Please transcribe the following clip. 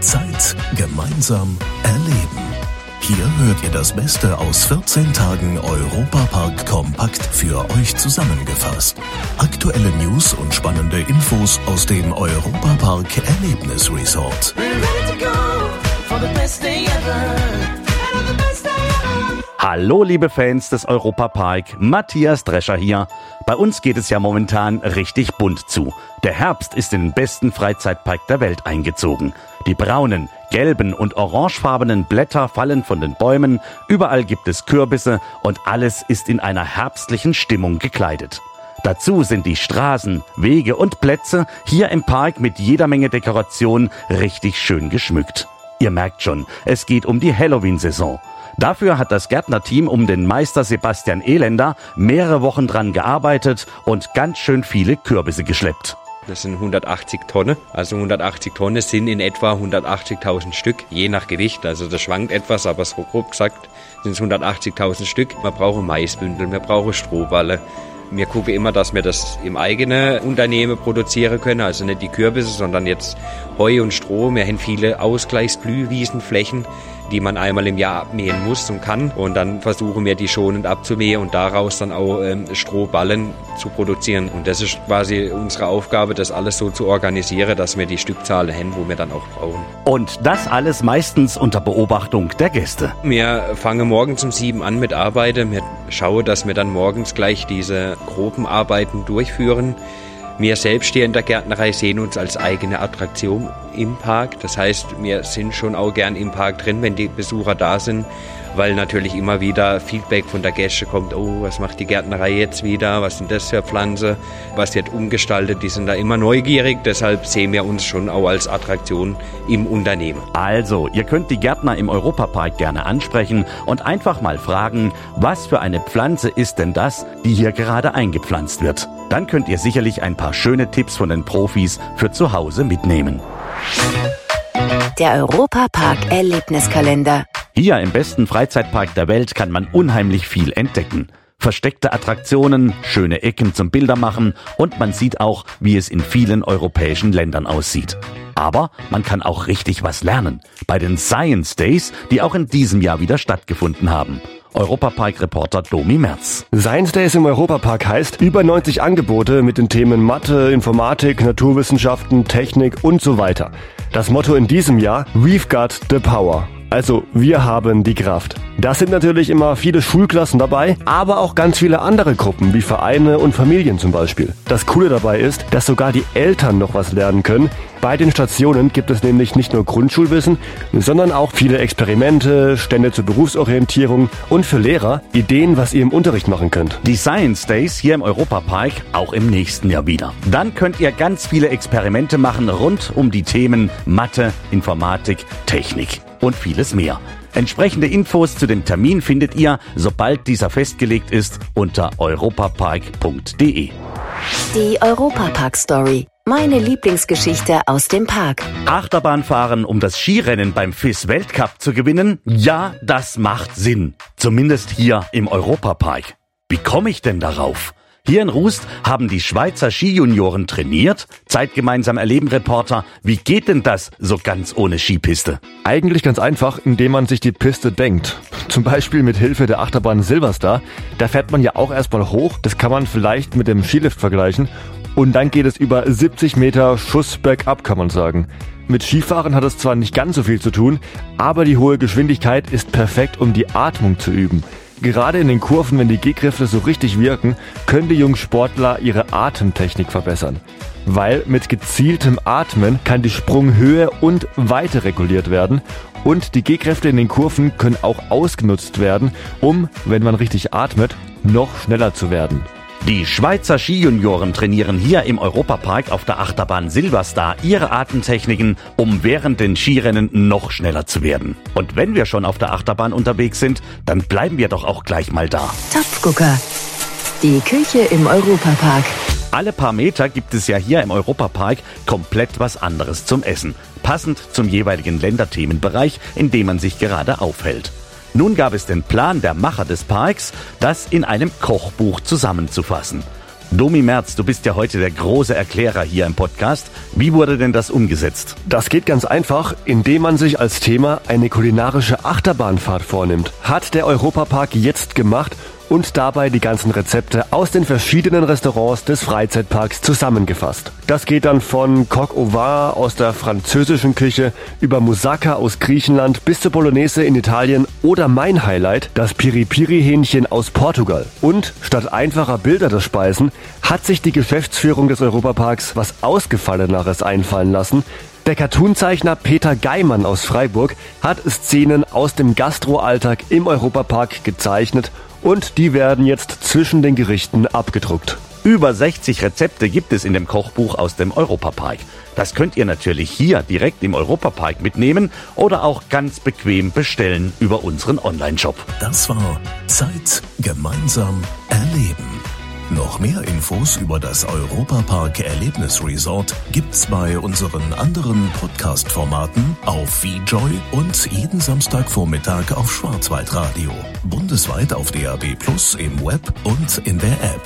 Zeit gemeinsam erleben. Hier hört ihr das Beste aus 14 Tagen Europapark kompakt für euch zusammengefasst. Aktuelle News und spannende Infos aus dem Europapark Erlebnisresort. Hallo liebe Fans des Europapark, Matthias Drescher hier. Bei uns geht es ja momentan richtig bunt zu. Der Herbst ist in den besten Freizeitpark der Welt eingezogen. Die braunen, gelben und orangefarbenen Blätter fallen von den Bäumen, überall gibt es Kürbisse und alles ist in einer herbstlichen Stimmung gekleidet. Dazu sind die Straßen, Wege und Plätze hier im Park mit jeder Menge Dekoration richtig schön geschmückt. Ihr merkt schon, es geht um die Halloween-Saison. Dafür hat das Gärtnerteam um den Meister Sebastian Elender mehrere Wochen dran gearbeitet und ganz schön viele Kürbisse geschleppt. Das sind 180 Tonnen. Also 180 Tonnen sind in etwa 180.000 Stück, je nach Gewicht. Also das schwankt etwas, aber so grob gesagt sind es 180.000 Stück. Wir brauchen Maisbündel, wir brauchen Strohballe. Wir gucken immer, dass wir das im eigenen Unternehmen produzieren können, also nicht die Kürbisse, sondern jetzt Heu und Stroh. Wir haben viele Ausgleichsblühwiesenflächen, die man einmal im Jahr abmähen muss und kann. Und dann versuchen wir die schonend abzumähen und daraus dann auch ähm, Strohballen zu produzieren. Und das ist quasi unsere Aufgabe, das alles so zu organisieren, dass wir die Stückzahl haben, wo wir dann auch brauchen. Und das alles meistens unter Beobachtung der Gäste. Wir fangen morgens um sieben an mit Arbeiten. Wir schauen, dass wir dann morgens gleich diese groben Arbeiten durchführen. Wir selbst hier in der Gärtnerei sehen uns als eigene Attraktion im Park. Das heißt, wir sind schon auch gern im Park drin, wenn die Besucher da sind, weil natürlich immer wieder Feedback von der Gäste kommt, oh, was macht die Gärtnerei jetzt wieder, was sind das für Pflanzen, was wird umgestaltet, die sind da immer neugierig, deshalb sehen wir uns schon auch als Attraktion im Unternehmen. Also, ihr könnt die Gärtner im Europapark gerne ansprechen und einfach mal fragen, was für eine Pflanze ist denn das, die hier gerade eingepflanzt wird. Dann könnt ihr sicherlich ein paar schöne Tipps von den Profis für zu Hause mitnehmen. Der Europapark Erlebniskalender. Hier im besten Freizeitpark der Welt kann man unheimlich viel entdecken. Versteckte Attraktionen, schöne Ecken zum Bildermachen und man sieht auch, wie es in vielen europäischen Ländern aussieht. Aber man kann auch richtig was lernen. Bei den Science Days, die auch in diesem Jahr wieder stattgefunden haben. Europapark-Reporter Domi Merz. Science Days im Europapark heißt über 90 Angebote mit den Themen Mathe, Informatik, Naturwissenschaften, Technik und so weiter. Das Motto in diesem Jahr, We've got the power. Also, wir haben die Kraft. Da sind natürlich immer viele Schulklassen dabei, aber auch ganz viele andere Gruppen, wie Vereine und Familien zum Beispiel. Das Coole dabei ist, dass sogar die Eltern noch was lernen können. Bei den Stationen gibt es nämlich nicht nur Grundschulwissen, sondern auch viele Experimente, Stände zur Berufsorientierung und für Lehrer Ideen, was ihr im Unterricht machen könnt. Die Science Days hier im Europapark auch im nächsten Jahr wieder. Dann könnt ihr ganz viele Experimente machen rund um die Themen Mathe, Informatik, Technik und vieles mehr. Entsprechende Infos zu dem Termin findet ihr, sobald dieser festgelegt ist, unter europapark.de. Die Europapark Story. Meine Lieblingsgeschichte aus dem Park. Achterbahn fahren, um das Skirennen beim FIS Weltcup zu gewinnen? Ja, das macht Sinn. Zumindest hier im Europapark. Wie komme ich denn darauf? Hier in Rust haben die Schweizer Skijunioren trainiert. Zeitgemeinsam erleben Reporter, wie geht denn das so ganz ohne Skipiste? Eigentlich ganz einfach, indem man sich die Piste denkt. Zum Beispiel mit Hilfe der Achterbahn Silverstar. Da fährt man ja auch erstmal hoch. Das kann man vielleicht mit dem Skilift vergleichen. Und dann geht es über 70 Meter Schuss bergab, kann man sagen. Mit Skifahren hat es zwar nicht ganz so viel zu tun, aber die hohe Geschwindigkeit ist perfekt, um die Atmung zu üben. Gerade in den Kurven, wenn die Gehkräfte so richtig wirken, können die jungen Sportler ihre Atemtechnik verbessern. Weil mit gezieltem Atmen kann die Sprunghöhe und Weite reguliert werden und die Gehkräfte in den Kurven können auch ausgenutzt werden, um, wenn man richtig atmet, noch schneller zu werden. Die Schweizer Skijunioren trainieren hier im Europapark auf der Achterbahn Silverstar ihre Atemtechniken, um während den Skirennen noch schneller zu werden. Und wenn wir schon auf der Achterbahn unterwegs sind, dann bleiben wir doch auch gleich mal da. Topfgucker. Die Küche im Europapark. Alle paar Meter gibt es ja hier im Europapark komplett was anderes zum Essen, passend zum jeweiligen Länderthemenbereich, in dem man sich gerade aufhält. Nun gab es den Plan der Macher des Parks, das in einem Kochbuch zusammenzufassen. Domi Merz, du bist ja heute der große Erklärer hier im Podcast. Wie wurde denn das umgesetzt? Das geht ganz einfach, indem man sich als Thema eine kulinarische Achterbahnfahrt vornimmt. Hat der Europapark jetzt gemacht und dabei die ganzen Rezepte aus den verschiedenen Restaurants des Freizeitparks zusammengefasst. Das geht dann von Coq au vin aus der französischen Küche über Moussaka aus Griechenland bis zur Bolognese in Italien oder mein Highlight, das Piri-Piri-Hähnchen aus Portugal. Und statt einfacher Bilder der Speisen hat sich die Geschäftsführung des Europaparks was Ausgefalleneres einfallen lassen, der Cartoonzeichner Peter Geimann aus Freiburg hat Szenen aus dem Gastroalltag im Europapark gezeichnet und die werden jetzt zwischen den Gerichten abgedruckt. Über 60 Rezepte gibt es in dem Kochbuch aus dem Europapark. Das könnt ihr natürlich hier direkt im Europapark mitnehmen oder auch ganz bequem bestellen über unseren Online-Shop. Das war Zeit gemeinsam erleben. Noch mehr Infos über das Europapark Erlebnis Resort gibt's bei unseren anderen Podcast-Formaten auf VJoy und jeden Samstagvormittag auf Schwarzwaldradio. Bundesweit auf DAB Plus im Web und in der App.